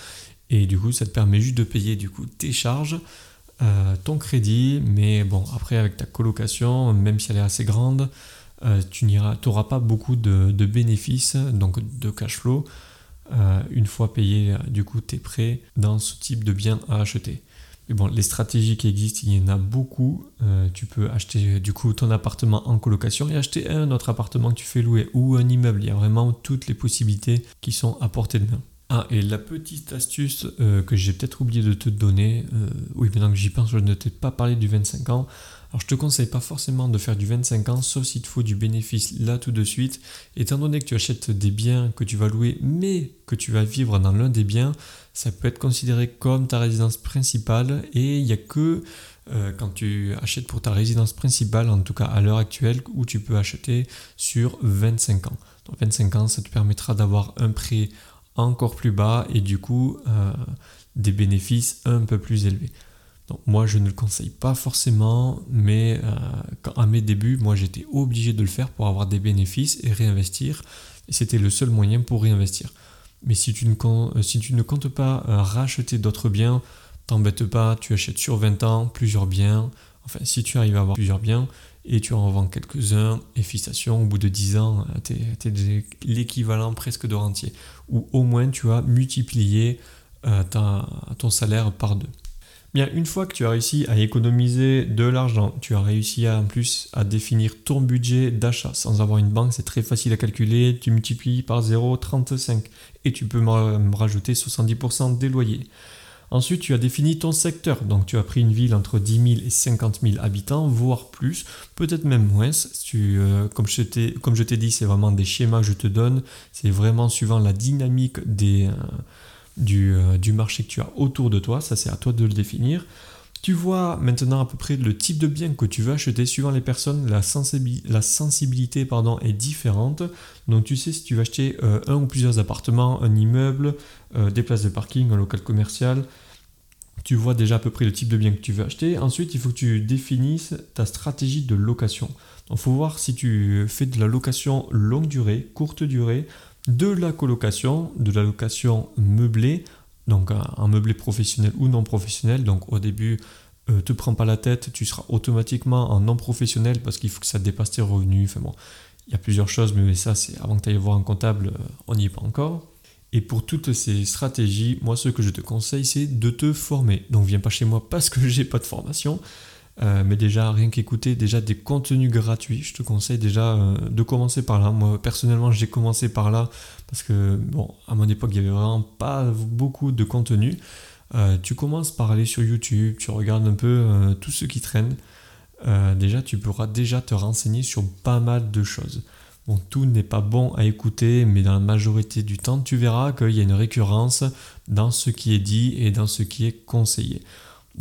et du coup ça te permet juste de payer du coup tes charges, euh, ton crédit, mais bon après avec ta colocation, même si elle est assez grande, euh, tu n'auras pas beaucoup de, bénéfices, donc de cash flow, euh, une fois payé du coup tes prêts dans ce type de bien à acheter. Mais bon, les stratégies qui existent, il y en a beaucoup. Euh, tu peux acheter du coup ton appartement en colocation et acheter un autre appartement que tu fais louer ou un immeuble. Il y a vraiment toutes les possibilités qui sont à portée de main. Ah, et la petite astuce que j'ai peut-être oublié de te donner, oui, maintenant que j'y pense, je ne t'ai pas parlé du 25 ans. Alors je te conseille pas forcément de faire du 25 ans, sauf s'il te faut du bénéfice là tout de suite. Étant donné que tu achètes des biens que tu vas louer, mais que tu vas vivre dans l'un des biens, ça peut être considéré comme ta résidence principale et il n'y a que euh, quand tu achètes pour ta résidence principale, en tout cas à l'heure actuelle, où tu peux acheter sur 25 ans. Donc 25 ans, ça te permettra d'avoir un prix encore plus bas et du coup euh, des bénéfices un peu plus élevés moi, je ne le conseille pas forcément, mais euh, à mes débuts, moi, j'étais obligé de le faire pour avoir des bénéfices et réinvestir. C'était le seul moyen pour réinvestir. Mais si tu ne, euh, comptes pas euh, racheter d'autres biens, t'embête pas, tu achètes sur 20 ans plusieurs biens. Enfin, si tu arrives à avoir plusieurs biens et tu en vends quelques-uns, et au bout de 10 ans, tu es, l'équivalent presque de rentier. Ou au moins, tu as multiplié ton salaire par deux. Bien, une fois que tu as réussi à économiser de l'argent, tu as réussi en plus à définir ton budget d'achat. Sans avoir une banque, c'est très facile à calculer. Tu multiplies par 0,35 et tu peux me rajouter 70% des loyers. Ensuite, tu as défini ton secteur. Donc, tu as pris une ville entre 10 000 et 50 000 habitants, voire plus, peut-être même moins. Tu, euh, comme je t'ai dit, c'est vraiment des schémas que je te donne. C'est vraiment suivant la dynamique des, euh, euh, du, marché que tu as autour de toi, ça c'est à toi de le définir. Tu vois maintenant à peu près le type de bien que tu veux acheter suivant les personnes, la, sensibilité pardon, est différente. Donc tu sais si tu veux acheter euh, un ou plusieurs appartements, un immeuble, euh, des places de parking, un local commercial. Tu vois déjà à peu près le type de bien que tu veux acheter. Ensuite, il faut que tu définisses ta stratégie de location. Il faut voir si tu fais de la location longue durée, courte durée, de la colocation, de la location meublée, donc un, meublé professionnel ou non professionnel. Donc au début, ne euh, te prends pas la tête, tu seras automatiquement en non professionnel parce qu'il faut que ça dépasse tes revenus. Enfin bon, il y a plusieurs choses, mais ça, c'est avant que tu ailles voir un comptable, euh, on n'y est pas encore. Et pour toutes ces stratégies, moi, ce que je te conseille, c'est de te former. Donc, viens pas chez moi parce que j'ai pas de formation. Euh, mais déjà, rien qu'écouter déjà des contenus gratuits, je te conseille déjà euh, de commencer par là. Moi, personnellement, j'ai commencé par là parce que, bon, à mon époque, il n'y avait vraiment pas beaucoup de contenu. Euh, tu commences par aller sur YouTube, tu regardes un peu tout ce qui traîne. déjà, tu pourras déjà te renseigner sur pas mal de choses. Bon, tout n'est pas bon à écouter, mais dans la majorité du temps, tu verras qu'il y a une récurrence dans ce qui est dit et dans ce qui est conseillé.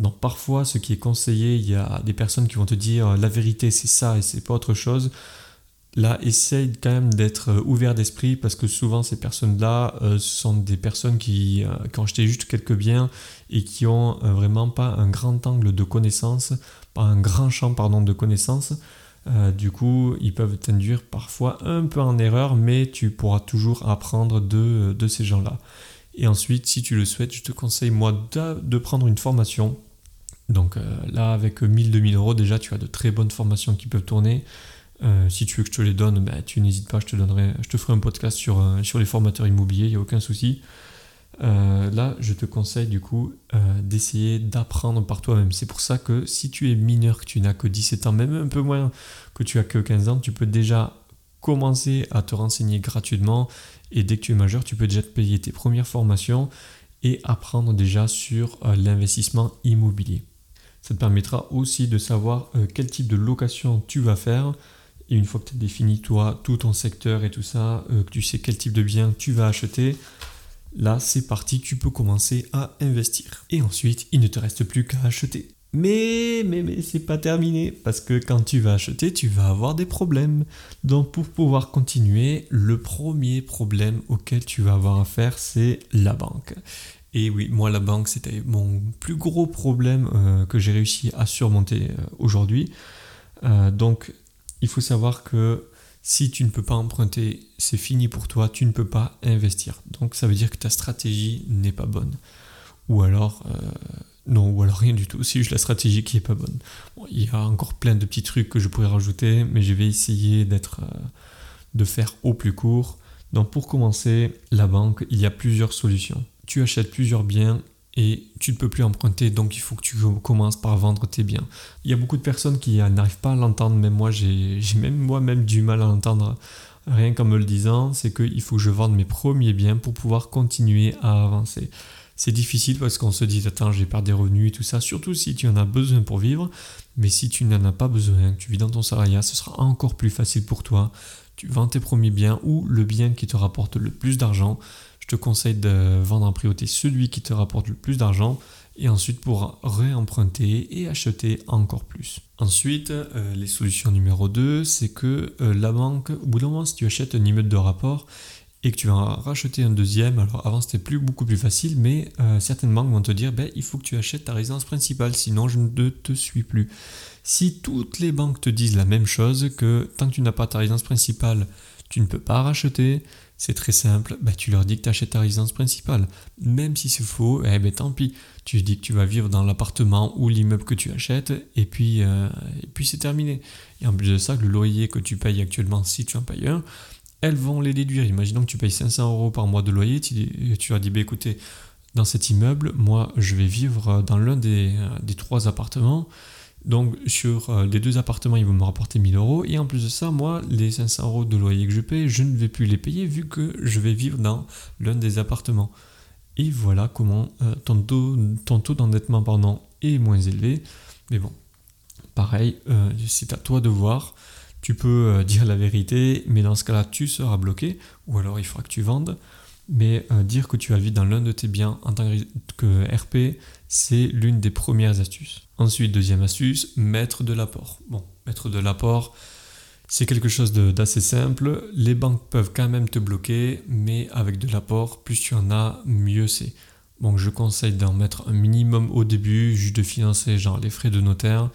Donc parfois, ce qui est conseillé, il y a des personnes qui vont te dire euh, la vérité c'est ça et c'est pas autre chose. Là, essaye quand même d'être euh, ouvert d'esprit parce que souvent ces personnes-là euh, sont des personnes qui, ont acheté juste quelques biens et qui ont vraiment pas un grand angle de connaissance, pas un grand champ pardon, de connaissances. Euh, du coup, ils peuvent t'induire parfois un peu en erreur, mais tu pourras toujours apprendre de, de ces gens-là. Et ensuite, si tu le souhaites, je te conseille moi de, prendre une formation. Donc euh, là, avec 1000-2000 euros, déjà, tu as de très bonnes formations qui peuvent tourner. Euh, si tu veux que je te les donne, ben, tu n'hésites pas, je te, donnerai, je te ferai un podcast sur, sur les formateurs immobiliers, il n'y a aucun souci. Euh, là, je te conseille du coup euh, d'essayer d'apprendre par toi-même. C'est pour ça que si tu es mineur, que tu n'as que 17 ans, même un peu moins que tu as que 15 ans, tu peux déjà commencer à te renseigner gratuitement et dès que tu es majeur, tu peux déjà te payer tes premières formations et apprendre déjà sur euh, l'investissement immobilier. Ça te permettra aussi de savoir quel type de location tu vas faire. Et une fois que tu as défini toi tout ton secteur et tout ça, que tu sais quel type de bien tu vas acheter, Là, c'est parti, tu peux commencer à investir. Et ensuite, il ne te reste plus qu'à acheter. Mais, mais, mais, c'est pas terminé, parce que quand tu vas acheter, tu vas avoir des problèmes. Donc, pour pouvoir continuer, le premier problème auquel tu vas avoir affaire, c'est la banque. Et oui, moi, la banque, c'était mon plus gros problème euh, que j'ai réussi à surmonter euh, aujourd'hui. Euh, donc, il faut savoir que si tu ne peux pas emprunter, c'est fini pour toi, tu ne peux pas investir. Donc ça veut dire que ta stratégie n'est pas bonne. Ou alors, non, ou alors rien du tout, c'est juste la stratégie qui n'est pas bonne. il y a encore plein de petits trucs que je pourrais rajouter, mais je vais essayer d'être, de faire au plus court. Donc pour commencer, la banque, il y a plusieurs solutions. Tu achètes plusieurs biens et tu ne peux plus emprunter, donc il faut que tu commences par vendre tes biens. Il y a beaucoup de personnes qui n'arrivent pas à l'entendre, même moi j'ai même moi-même du mal à l'entendre rien qu'en me le disant, c'est qu'il faut que je vende mes premiers biens pour pouvoir continuer à avancer. C'est difficile parce qu'on se dit attends j'ai perdu des revenus et tout ça, surtout si tu en as besoin pour vivre, mais si tu n'en as pas besoin, tu vis dans ton salariat, ce sera encore plus facile pour toi. Tu vends tes premiers biens ou le bien qui te rapporte le plus d'argent te conseille de vendre en priorité celui qui te rapporte le plus d'argent et ensuite pour réemprunter et acheter encore plus. Ensuite, euh, les solutions numéro 2, c'est que euh, la banque, au bout d'un moment, si tu achètes un immeuble de rapport et que tu vas racheter un deuxième, alors avant c'était plus, beaucoup plus facile, mais euh, certaines banques vont te dire, ben, il faut que tu achètes ta résidence principale, sinon je ne te suis plus. Si toutes les banques te disent la même chose, que tant que tu n'as pas ta résidence principale, tu ne peux pas racheter, c'est très simple, bah, tu leur dis que tu achètes ta résidence principale. Même si c'est faux, eh ben, tant pis. Tu dis que tu vas vivre dans l'appartement ou l'immeuble que tu achètes, et puis, euh, et puis c'est terminé. Et en plus de ça, le loyer que tu payes actuellement, si tu en payes un, elles vont les déduire. Imaginons que tu payes 500 euros par mois de loyer, tu, tu leur dis, bah, écoutez, dans cet immeuble, moi, je vais vivre dans l'un des, des trois appartements. Donc sur euh, les deux appartements, ils vont me rapporter 1000 euros. Et en plus de ça, moi, les 500 euros de loyer que je paye, je ne vais plus les payer vu que je vais vivre dans l'un des appartements. Et voilà comment euh, ton taux, d'endettement pardon, est moins élevé. Mais bon, pareil, euh, c'est à toi de voir. Tu peux dire la vérité, mais dans ce cas-là, tu seras bloqué. Ou alors il faudra que tu vendes. Mais dire que tu habites dans l'un de tes biens en tant que RP, c'est l'une des premières astuces. Ensuite, deuxième astuce, mettre de l'apport. Bon, mettre de l'apport, c'est quelque chose d'assez simple. Les banques peuvent quand même te bloquer, mais avec de l'apport, plus tu en as, mieux c'est. Donc je conseille d'en mettre un minimum au début, juste de financer genre les frais de notaire.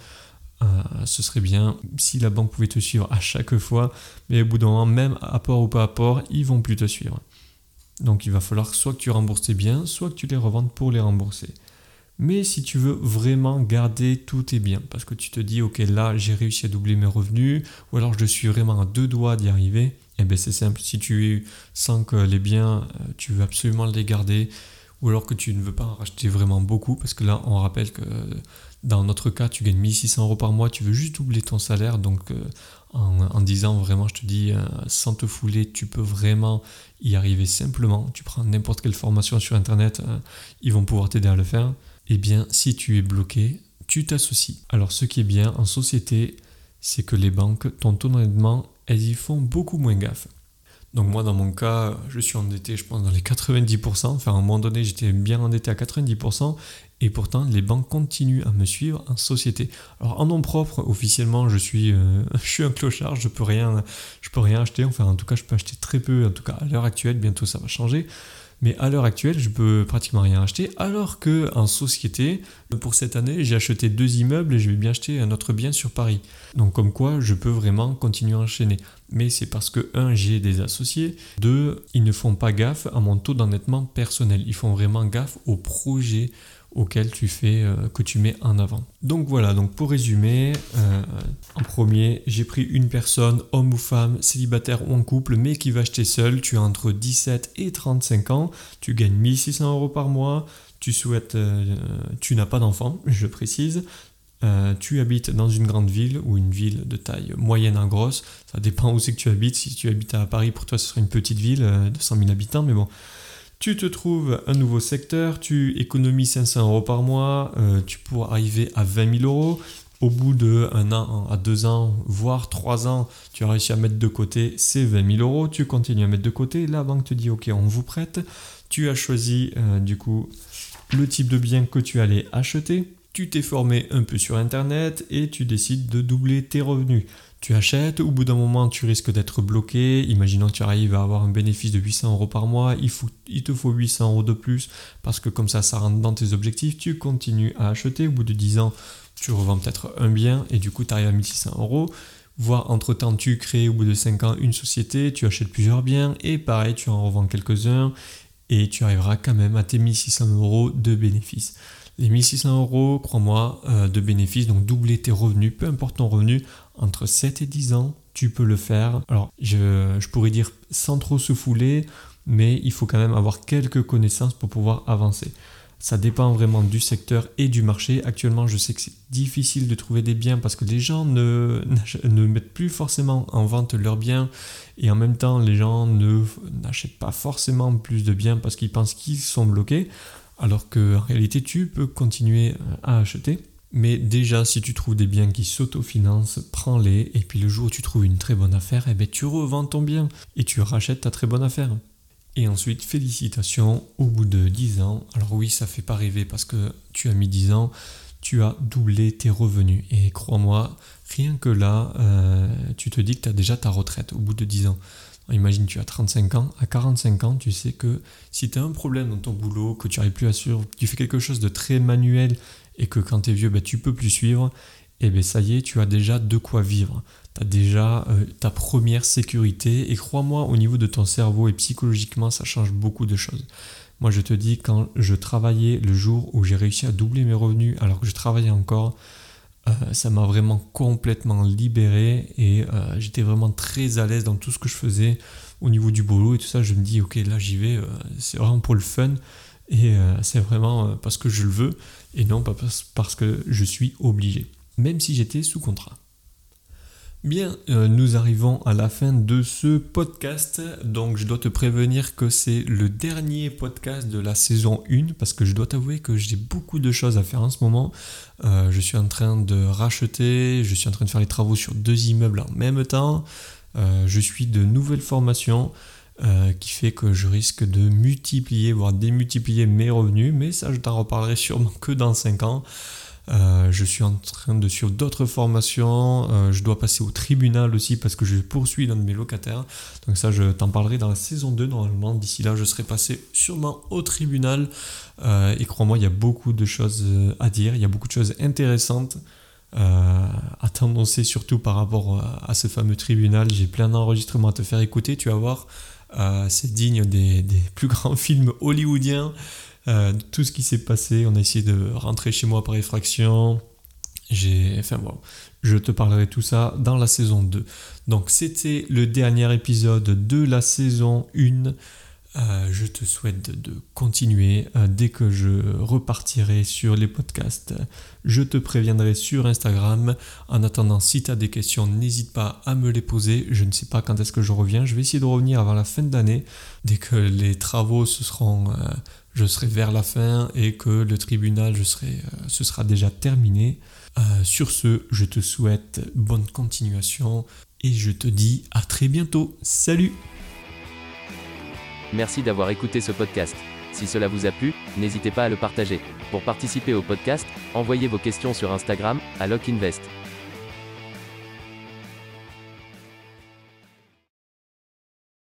Euh, ce serait bien si la banque pouvait te suivre à chaque fois, mais au bout d'un moment, même apport ou pas apport, ils vont plus te suivre. Donc il va falloir soit que tu rembourses tes biens, soit que tu les revendes pour les rembourser. Mais si tu veux vraiment garder tous tes biens, parce que tu te dis, ok, là, j'ai réussi à doubler mes revenus, ou alors je suis vraiment à deux doigts d'y arriver, eh bien c'est simple, si tu sens que les biens, euh, tu veux absolument les garder, ou alors que tu ne veux pas en racheter vraiment beaucoup, parce que là, on rappelle que dans notre cas, tu gagnes 1600 euros par mois, tu veux juste doubler ton salaire, donc euh, en, disant vraiment, je te dis, euh, sans te fouler, tu peux vraiment y arriver simplement. Tu prends n'importe quelle formation sur Internet, ils vont pouvoir t'aider à le faire eh bien, si tu es bloqué, tu t'associes. Alors, ce qui est bien en société, c'est que les banques, ton taux d'endettement, elles y font beaucoup moins gaffe. Donc moi, dans mon cas, je suis endetté, je pense, dans les 90%. Enfin, à un moment donné, j'étais bien endetté à 90%. Et pourtant, les banques continuent à me suivre en société. Alors, en nom propre, officiellement, je suis, euh, un clochard. Je peux peux rien acheter. Enfin, en tout cas, je peux acheter très peu. En tout cas, à l'heure actuelle, bientôt, ça va changer. Mais à l'heure actuelle, je peux pratiquement rien acheter, alors que société, pour cette année, j'ai acheté deux immeubles et je vais bien acheter un autre bien sur Paris. Donc comme quoi, je peux vraiment continuer à enchaîner. Mais c'est parce que, un, j'ai des associés, deux, ils ne font pas gaffe à mon taux d'endettement personnel. Ils font vraiment gaffe au projet auquel tu fais, euh, que tu mets en avant. Donc voilà, donc pour résumer, euh, en premier, j'ai pris une personne, homme ou femme, célibataire ou en couple, mais qui va acheter seul. Tu as entre 17 et 35 ans, tu gagnes 1600 euros par mois, tu souhaites, euh, tu n'as pas d'enfant, je précise. tu habites dans une grande ville ou une ville de taille moyenne à grosse, ça dépend où c'est que tu habites. Si tu habites à Paris, pour toi, ce serait une petite ville de 100 000 habitants, mais bon, tu te trouves un nouveau secteur, tu économises 500 euros par mois, euh, tu pourras arriver à 20 000 euros. Au bout de un an à deux ans, voire trois ans, tu as réussi à mettre de côté ces 20 000 euros. Tu continues à mettre de côté. La banque te dit OK, on vous prête. Tu as choisi euh, du coup le type de bien que tu allais acheter. Tu t'es formé un peu sur Internet et tu décides de doubler tes revenus tu achètes, au bout d'un moment tu risques d'être bloqué, imaginons que tu arrives à avoir un bénéfice de 800 euros par mois, il, faut, il te faut 800 euros de plus parce que comme ça ça rentre dans tes objectifs, tu continues à acheter, au bout de 10 ans tu revends peut-être un bien et du coup tu arrives à 1600 euros, voire entre temps tu crées au bout de 5 ans une société, tu achètes plusieurs biens et pareil tu en revends quelques-uns et tu arriveras quand même à tes 1600 euros de bénéfices. Les 1600 euros, crois-moi, euh, de bénéfices, donc doubler tes revenus, peu importe ton revenu, entre 7 et 10 ans, tu peux le faire. Alors, je, pourrais dire sans trop se fouler, mais il faut quand même avoir quelques connaissances pour pouvoir avancer. Ça dépend vraiment du secteur et du marché. Actuellement, je sais que c'est difficile de trouver des biens parce que les gens ne, mettent plus forcément en vente leurs biens et en même temps, les gens n'achètent pas forcément plus de biens parce qu'ils pensent qu'ils sont bloqués, alors qu'en réalité, tu peux continuer à acheter. Mais déjà, si tu trouves des biens qui s'autofinancent, prends-les. Et puis le jour où tu trouves une très bonne affaire, eh ben, tu revends ton bien et tu rachètes ta très bonne affaire. Et ensuite, félicitations, au bout de 10 ans, alors oui, ça fait pas rêver parce que tu as mis 10 ans, tu as doublé tes revenus. Et crois-moi, rien que là, euh, tu te dis que tu as déjà ta retraite au bout de 10 ans. Imagine, tu as 35 ans, à 45 ans, tu sais que si tu as un problème dans ton boulot, que tu n'arrives plus à suivre, tu fais quelque chose de très manuel et que quand tu es vieux, ben, tu peux plus suivre, et bien ça y est, tu as déjà de quoi vivre. Tu as déjà euh, ta première sécurité, et crois-moi, au niveau de ton cerveau et psychologiquement, ça change beaucoup de choses. Moi, je te dis, quand je travaillais le jour où j'ai réussi à doubler mes revenus, alors que je travaillais encore, euh, ça m'a vraiment complètement libéré et euh, j'étais vraiment très à l'aise dans tout ce que je faisais au niveau du boulot et tout ça. Je me dis, ok, là j'y vais, c'est vraiment pour le fun. Et c'est vraiment parce que je le veux et non pas parce que je suis obligé, même si j'étais sous contrat. Bien, euh, nous arrivons à la fin de ce podcast, donc je dois te prévenir que c'est le dernier podcast de la saison 1, parce que je dois t'avouer que j'ai beaucoup de choses à faire en ce moment. je suis en train de racheter, je suis en train de faire les travaux sur deux immeubles en même temps, je suis de nouvelles formations. Euh, qui fait que je risque de multiplier, voire démultiplier mes revenus, mais ça je t'en reparlerai sûrement que dans 5 ans. Euh, je suis en train de suivre d'autres formations, euh, je dois passer au tribunal aussi parce que je poursuis l'un de mes locataires. Donc ça je t'en parlerai dans la saison 2 normalement. D'ici là je serai passé sûrement au tribunal. et crois-moi, il y a beaucoup de choses à dire, il y a beaucoup de choses intéressantes. à t'annoncer surtout par rapport à ce fameux tribunal. J'ai plein d'enregistrements à te faire écouter, tu vas voir. Euh, c'est digne des, plus grands films hollywoodiens. Euh, tout ce qui s'est passé, on a essayé de rentrer chez moi par effraction. J'ai, enfin bon, je te parlerai tout ça dans la saison 2. Donc c'était le dernier épisode de la saison 1. Euh, je te souhaite de continuer. Euh, dès que je repartirai sur les podcasts, je te préviendrai sur Instagram. En attendant, si tu as des questions, n'hésite pas à me les poser. Je ne sais pas quand est-ce que je reviens. Je vais essayer de revenir avant la fin de l'année. Dès que les travaux seront, euh, je serai vers la fin et que le tribunal, je serai, ce sera déjà terminé. sur ce, je te souhaite bonne continuation et je te dis à très bientôt. Salut
Merci d'avoir écouté ce podcast. Si cela vous a plu, n'hésitez pas à le partager. Pour participer au podcast, envoyez vos questions sur Instagram, à LockInvest.